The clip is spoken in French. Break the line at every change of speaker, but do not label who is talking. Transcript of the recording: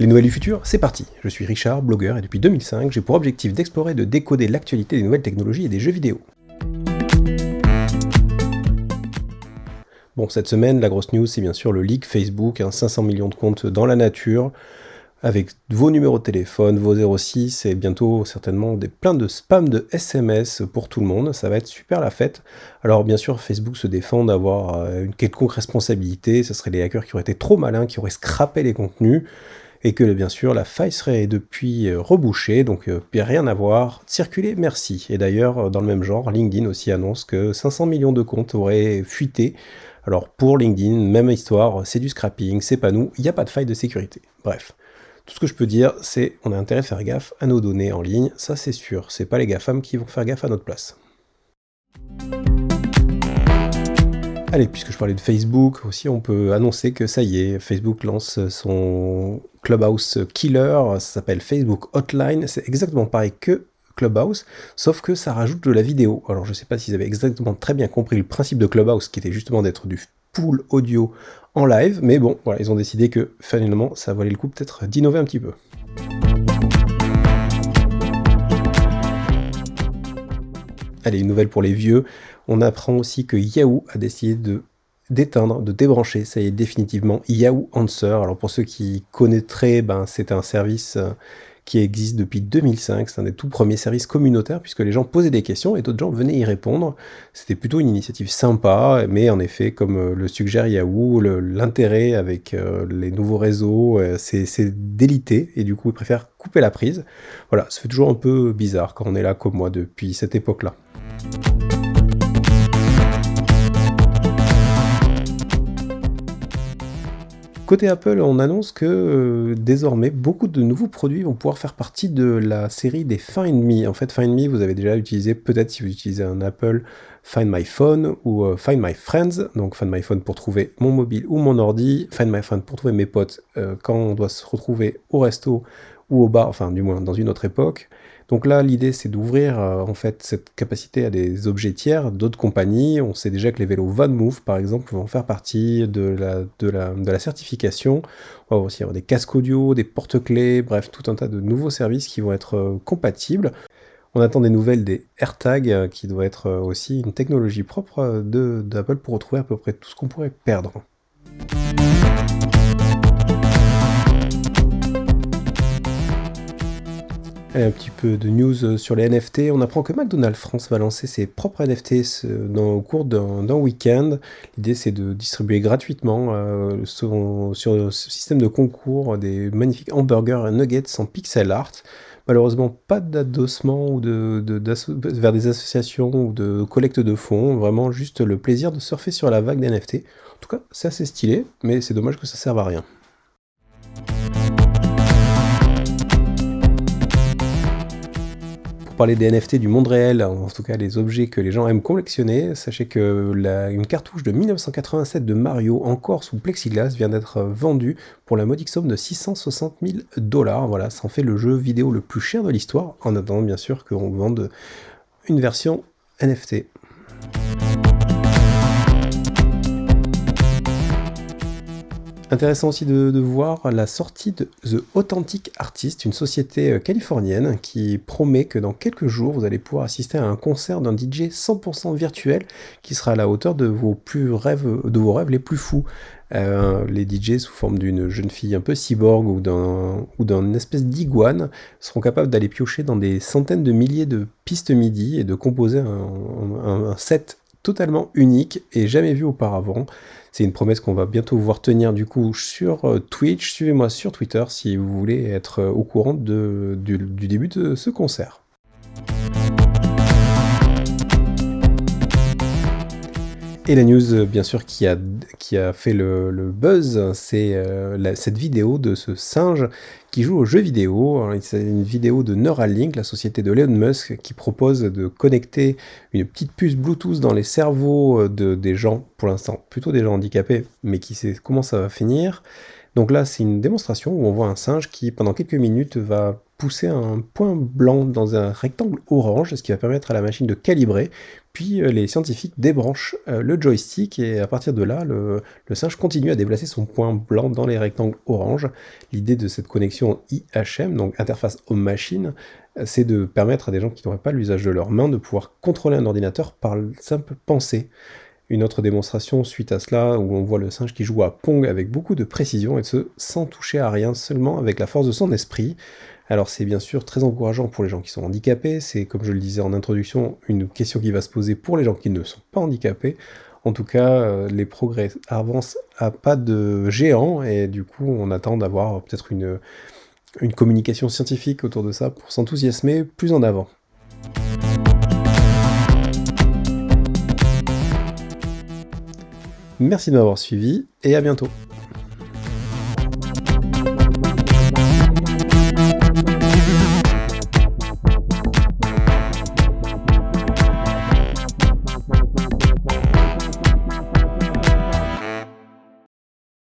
Les nouvelles du futur, c'est parti. Je suis Richard, blogueur, et depuis 2005, j'ai pour objectif d'explorer et de décoder l'actualité des nouvelles technologies et des jeux vidéo. Bon, cette semaine, la grosse news, c'est bien sûr le leak Facebook, 500 hein, millions de comptes dans la nature, avec vos numéros de téléphone, vos 06 et bientôt certainement des plein de spam de SMS pour tout le monde. Ça va être super la fête. Alors bien sûr, Facebook se défend d'avoir euh, une quelconque responsabilité. Ce serait les hackers qui auraient été trop malins, qui auraient scrappé les contenus et que bien sûr la faille serait depuis euh, rebouchée, donc euh, rien à voir. Circuler, merci. Et d'ailleurs, euh, dans le même genre, LinkedIn aussi annonce que 500 millions de comptes auraient fuité. Alors pour LinkedIn, même histoire, c'est du scrapping, c'est pas nous, il n'y a pas de faille de sécurité. Bref. Tout ce que je peux dire, c'est on a intérêt à faire gaffe à nos données en ligne, ça c'est sûr. C'est pas les GAFAM qui vont faire gaffe à notre place. Allez, puisque je parlais de Facebook aussi, on peut annoncer que ça y est, Facebook lance son Clubhouse Killer, ça s'appelle Facebook Hotline, c'est exactement pareil que Clubhouse, sauf que ça rajoute de la vidéo. Alors je sais pas s'ils avaient exactement très bien compris le principe de Clubhouse, qui était justement d'être du pool audio en live, mais bon, voilà, ils ont décidé que finalement ça valait le coup peut-être d'innover un petit peu. Allez, une nouvelle pour les vieux. On apprend aussi que Yahoo a décidé de d'éteindre, de débrancher, ça y est définitivement, Yahoo Answer. Alors pour ceux qui connaîtraient, ben, c'est un service euh, qui existe depuis 2005, c'est un des tout premiers services communautaires puisque les gens posaient des questions et d'autres gens venaient y répondre. C'était plutôt une initiative sympa, mais en effet, comme euh, le suggère Yahoo, l'intérêt avec euh, les nouveaux réseaux, c'est délité et du coup ils préfèrent couper la prise. Voilà, ça fait toujours un peu bizarre quand on est là comme moi depuis cette époque-là. Côté Apple, on annonce que euh, désormais beaucoup de nouveaux produits vont pouvoir faire partie de la série des Find Me. En fait, Find Me, vous avez déjà utilisé, peut-être si vous utilisez un Apple, Find My Phone ou euh, Find My Friends. Donc Find My Phone pour trouver mon mobile ou mon ordi, Find My Friend pour trouver mes potes euh, quand on doit se retrouver au resto ou au bar, enfin du moins dans une autre époque. Donc là, l'idée, c'est d'ouvrir euh, en fait cette capacité à des objets tiers d'autres compagnies. On sait déjà que les vélos VanMoof, par exemple, vont faire partie de la, de la, de la certification. On va aussi avoir des casques audio, des porte-clés, bref, tout un tas de nouveaux services qui vont être euh, compatibles. On attend des nouvelles des AirTags, euh, qui doit être aussi une technologie propre d'Apple pour retrouver à peu près tout ce qu'on pourrait perdre. Un petit peu de news euh, sur les NFT. On apprend que McDonald's France va lancer ses propres NFT au cours d'un week-end. L'idée, c'est de distribuer gratuitement euh, sur, ce système de concours des magnifiques hamburgers et nuggets en pixel art. Malheureusement, pas d'adossement vers des associations ou de collecte de fonds. Vraiment, juste le plaisir de surfer sur la vague des NFT. En tout cas, c'est assez stylé, mais c'est dommage que ça serve à rien. Parler des NFT du monde réel, en tout cas les objets que les gens aiment collectionner, sachez que une cartouche de 1987 de Mario encore sous plexiglas vient d'être vendue pour la modique somme de 660 000 dollars. Voilà, ça en fait le jeu vidéo le plus cher de l'histoire, en attendant bien sûr qu'on vende une version NFT. Intéressant aussi de, voir la sortie de The Authentic Artist, une société euh, californienne qui promet que dans quelques jours, vous allez pouvoir assister à un concert d'un DJ 100% virtuel qui sera à la hauteur de vos, rêves, de vos rêves les plus fous. Euh, les DJ sous forme d'une jeune fille un peu cyborg ou d'un ou d'une espèce d'iguane seront capables d'aller piocher dans des centaines de milliers de pistes MIDI et de composer un set totalement unique et jamais vu auparavant. C'est une promesse qu'on va bientôt voir tenir du coup sur euh, Twitch. Suivez-moi sur Twitter si vous voulez être euh, au courant du, début de ce concert. Et la news, euh, bien sûr, qui a, qui a fait le, buzz, c'est cette vidéo de ce singe qui joue aux jeux vidéo. C'est une vidéo de Neuralink, la société de Elon Musk, qui propose de connecter une petite puce Bluetooth dans les cerveaux euh, de, des gens, pour l'instant plutôt des gens handicapés, mais qui sait comment ça va finir. Donc là, c'est une démonstration où on voit un singe qui, pendant quelques minutes, va pousser un point blanc dans un rectangle orange, ce qui va permettre à la machine de calibrer. Puis euh, les scientifiques débranchent euh, le joystick et à partir de là, le, singe continue à déplacer son point blanc dans les rectangles orange. L'idée de cette connexion IHM, donc interface homme-machine, c'est de permettre à des gens qui n'auraient pas l'usage de leurs mains de pouvoir contrôler un ordinateur par simple pensée. Une autre démonstration suite à cela, où on voit le singe qui joue à Pong avec beaucoup de précision et ce sans toucher à rien, seulement avec la force de son esprit. Alors c'est bien sûr très encourageant pour les gens qui sont handicapés, c'est comme je le disais en introduction, une question qui va se poser pour les gens qui ne sont pas handicapés. En tout cas, euh, les progrès avancent à pas de géant et du coup on attend d'avoir peut-être une, une communication scientifique autour de ça pour s'enthousiasmer plus en avant. Merci de m'avoir suivi et à bientôt.